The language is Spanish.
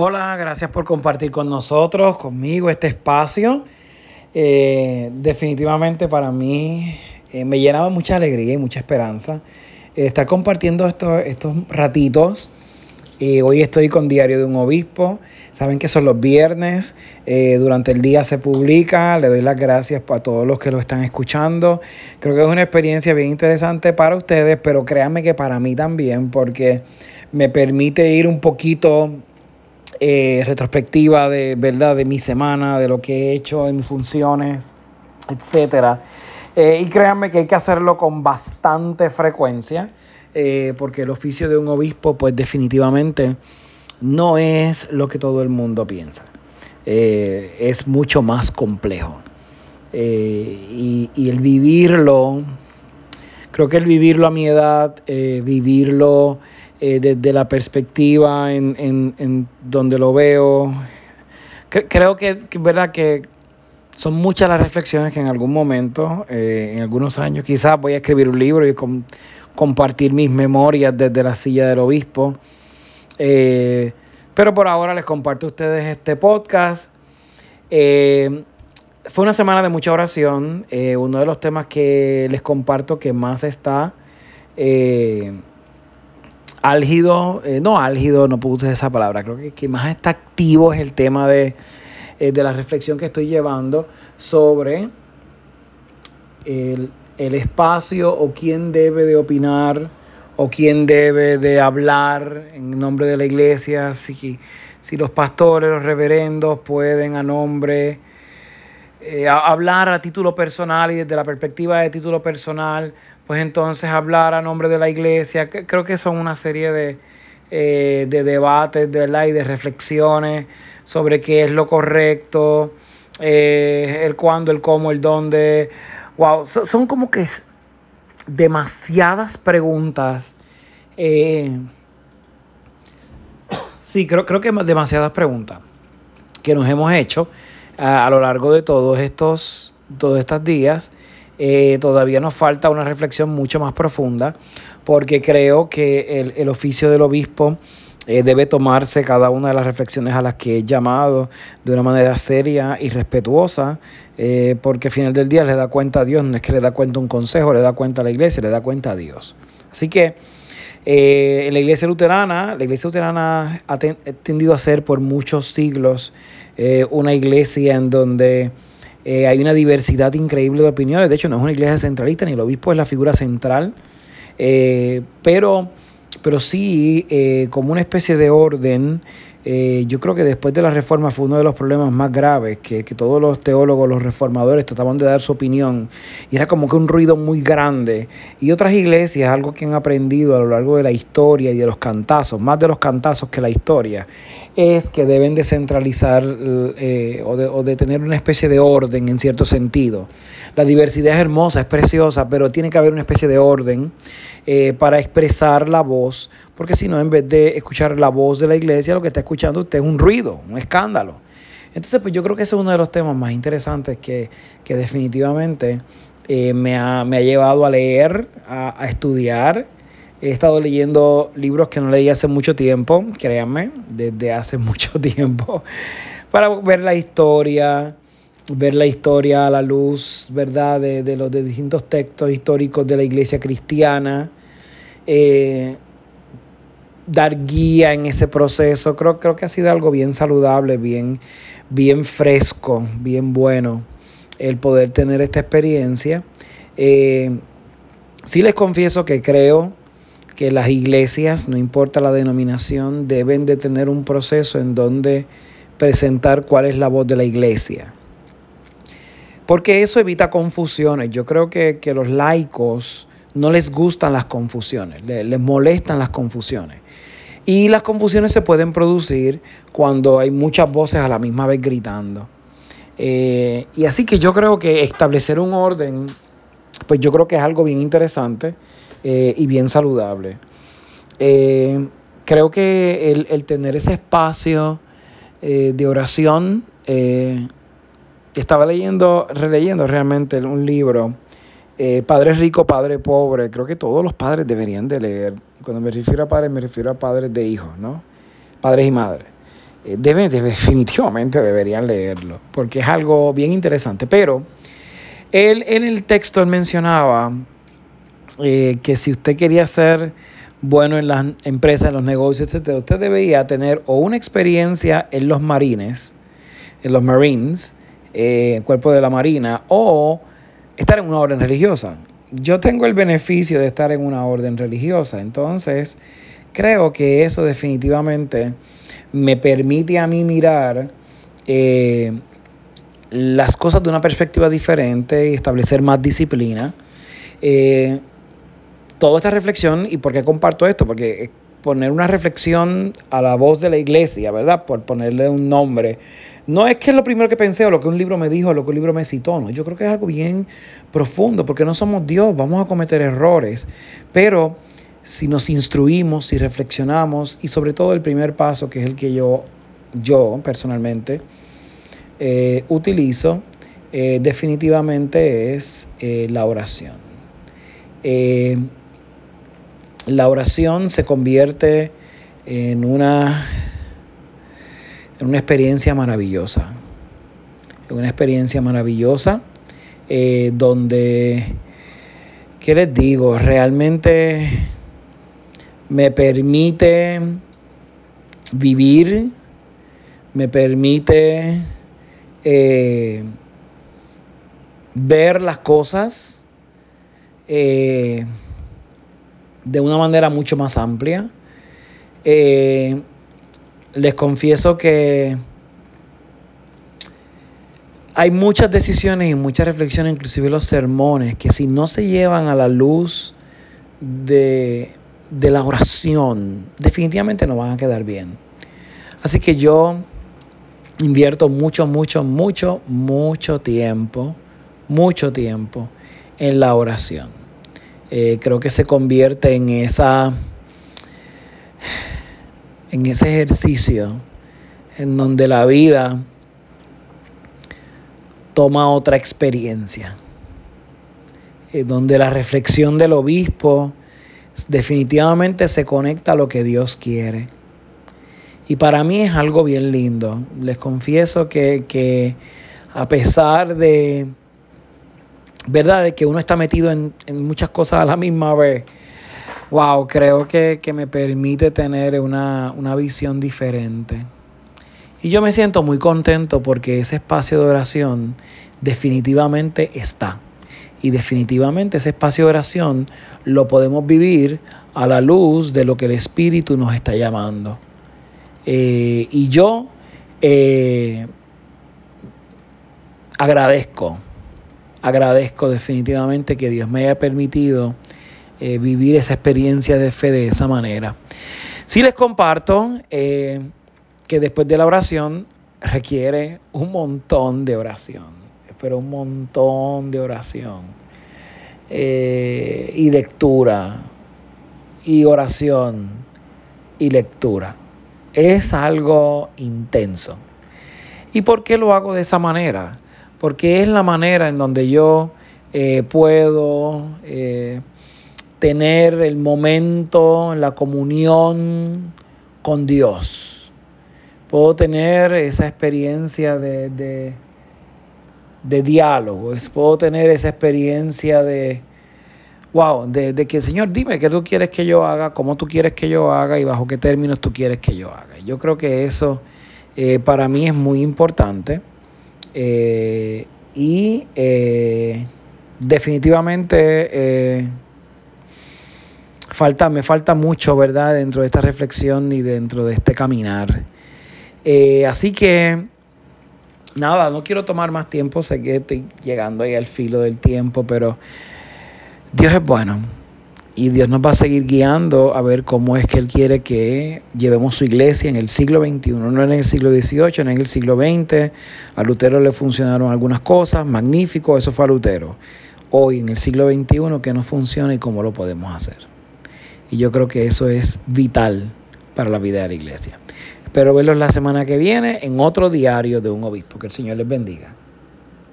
Hola, gracias por compartir con nosotros, conmigo, este espacio. Eh, definitivamente para mí eh, me llenaba mucha alegría y mucha esperanza eh, estar compartiendo estos, estos ratitos. hoy estoy con Diario de un Obispo. Saben que son los viernes. durante el día se publica. Le doy las gracias a todos los que lo están escuchando. Creo que es una experiencia bien interesante para ustedes, pero créanme que para mí también, porque me permite ir un poquito eh, retrospectiva de, ¿verdad? de mi semana, de lo que he hecho, de mis funciones, etc. Eh, y créanme que hay que hacerlo con bastante frecuencia, eh, porque el oficio de un obispo, pues definitivamente no es lo que todo el mundo piensa. es mucho más complejo. Y, y, el vivirlo, creo que el vivirlo a mi edad, vivirlo eh, desde la perspectiva en, en, en, donde lo veo. creo que, verdad que son muchas las reflexiones que en algún momento, eh, en algunos años, quizás voy a escribir un libro y compartir mis memorias desde la silla del obispo. Eh, pero por ahora les comparto a ustedes este podcast. fue una semana de mucha oración. uno de los temas que les comparto que más está álgido, eh, no álgido, no usar esa palabra, creo que, que más está activo es el tema de, eh, de la reflexión que estoy llevando sobre el, el, espacio o quién debe de opinar o quién debe de hablar en nombre de la iglesia, si, si los pastores, los reverendos pueden a nombre, eh, hablar a título personal y desde la perspectiva de título personal pues entonces hablar a nombre de la iglesia. Creo que son una serie de, eh, de debates de verdad, y de reflexiones sobre qué es lo correcto, eh, el cuándo, el cómo, el dónde. Wow, son como que demasiadas preguntas. Sí, creo, creo que demasiadas preguntas que nos hemos hecho a, a lo largo de todos estos, todos estos días. Eh, todavía nos falta una reflexión mucho más profunda porque creo que el, oficio del obispo eh, debe tomarse cada una de las reflexiones a las que he llamado de una manera seria y respetuosa, eh, porque al final del día le da cuenta a Dios, no es que le da cuenta un consejo, le da cuenta a la iglesia, le da cuenta a Dios. Así que en la iglesia luterana, la iglesia luterana ha tendido a ser por muchos siglos una iglesia en donde eh, hay una diversidad increíble de opiniones. De hecho, no es una iglesia centralista, ni el obispo es la figura central. Eh, pero, pero sí, eh, como una especie de orden eh, yo creo que después de la reforma fue uno de los problemas más graves, que, todos los teólogos, los reformadores trataban de dar su opinión y era como que un ruido muy grande. Y otras iglesias, algo que han aprendido a lo largo de la historia y de los cantazos, más de los cantazos que la historia, es que deben descentralizar eh, o, de, o de tener una especie de orden en cierto sentido. La diversidad es hermosa, es preciosa, pero tiene que haber una especie de orden eh, para expresar la voz, porque si no, en vez de escuchar la voz de la iglesia, lo que está escuchando usted es un ruido, un escándalo. Entonces, pues yo creo que ese es uno de los temas más interesantes que, definitivamente eh, me, ha, llevado a leer, a, estudiar. He estado leyendo libros que no leí hace mucho tiempo, créanme, desde hace mucho tiempo, para ver la historia, ver la historia a la luz, ¿verdad?, de, de los de distintos textos históricos de la iglesia cristiana. Eh, dar guía en ese proceso. Creo, creo que ha sido algo bien saludable, bien, bien fresco, bien bueno el poder tener esta experiencia. Eh, sí les confieso que creo que las iglesias, no importa la denominación, deben de tener un proceso en donde presentar cuál es la voz de la iglesia. Porque eso evita confusiones. Yo creo que, que los laicos no les gustan las confusiones, les, molestan las confusiones. Y las confusiones se pueden producir cuando hay muchas voces a la misma vez gritando. Eh, y así que yo creo que establecer un orden, pues yo creo que es algo bien interesante eh, y bien saludable. Eh, creo que el, tener ese espacio de oración, estaba leyendo, releyendo realmente un libro eh, padre rico, padre pobre, creo que todos los padres deberían de leer. Cuando me refiero a padres, me refiero a padres de hijos, ¿no? Padres y madres. eh, definitivamente deberían leerlo, porque es algo bien interesante. Pero él en el texto él mencionaba eh, que si usted quería ser bueno en las empresas, en los negocios, etc., usted debería tener o una experiencia en los marines, en los Marines, eh, cuerpo de la Marina, o estar en una orden religiosa. Yo tengo el beneficio de estar en una orden religiosa, entonces creo que eso definitivamente me permite a mí mirar eh, las cosas de una perspectiva diferente y establecer más disciplina. Eh, toda esta reflexión, ¿y por qué comparto esto? Porque poner una reflexión a la voz de la iglesia, ¿verdad? Por ponerle un nombre. No es que es lo primero que pensé o lo que un libro me dijo o lo que un libro me citó, no. Yo creo que es algo bien profundo porque no somos Dios, vamos a cometer errores. Pero si nos instruimos, si reflexionamos y sobre todo el primer paso, que es el que yo, yo personalmente eh, utilizo, eh, definitivamente es eh, la oración la oración se convierte en una, una experiencia maravillosa. En una experiencia maravillosa eh, donde, ¿qué les digo? Realmente me permite vivir, me permite eh, ver las cosas. Eh, de una manera mucho más amplia. Les confieso que hay muchas decisiones y muchas reflexiones, inclusive los sermones, que si no se llevan a la luz de, de la oración, definitivamente no van a quedar bien. Así que yo invierto mucho, mucho, mucho, mucho tiempo, mucho tiempo en la oración. Eh, creo que se convierte en esa en ese ejercicio en donde la vida toma otra experiencia, en donde la reflexión del obispo definitivamente se conecta a lo que Dios quiere. Y para mí es algo bien lindo. Les confieso que, que a pesar de, ¿verdad? De que uno está metido en, muchas cosas a la misma vez. Wow, creo que, me permite tener una, una visión diferente. Y yo me siento muy contento porque ese espacio de oración definitivamente está. Y definitivamente ese espacio de oración lo podemos vivir a la luz de lo que el Espíritu nos está llamando. Eh, y yo eh, agradezco agradezco definitivamente que Dios me haya permitido eh, vivir esa experiencia de fe de esa manera. Sí les comparto eh, que después de la oración requiere un montón de oración, pero un montón de oración eh, y lectura y oración y lectura. Es algo intenso. ¿Y por qué lo hago de esa manera? porque es la manera en donde yo puedo tener el momento, la comunión con Dios. Puedo tener esa experiencia de, de, de diálogo, puedo tener esa experiencia de, wow, de, de, que Señor, dime qué tú quieres que yo haga, cómo tú quieres que yo haga y bajo qué términos tú quieres que yo haga. Yo creo que eso eh, para mí es muy importante. Eh, y eh, definitivamente falta, me falta mucho, ¿verdad?, dentro de esta reflexión y dentro de este caminar. así que, nada, no quiero tomar más tiempo, sé que estoy llegando ahí al filo del tiempo, pero Dios es bueno. Y Dios nos va a seguir guiando a ver cómo es que Él quiere que llevemos su iglesia en el siglo XXI, no en el siglo XVIII, no en el siglo XX. A Lutero le funcionaron algunas cosas, magnífico, eso fue a Lutero. Hoy, en el siglo XXI, que no funciona y cómo lo podemos hacer. Y yo creo que eso es vital para la vida de la iglesia. Espero verlos la semana que viene en otro diario de un obispo. Que el Señor les bendiga.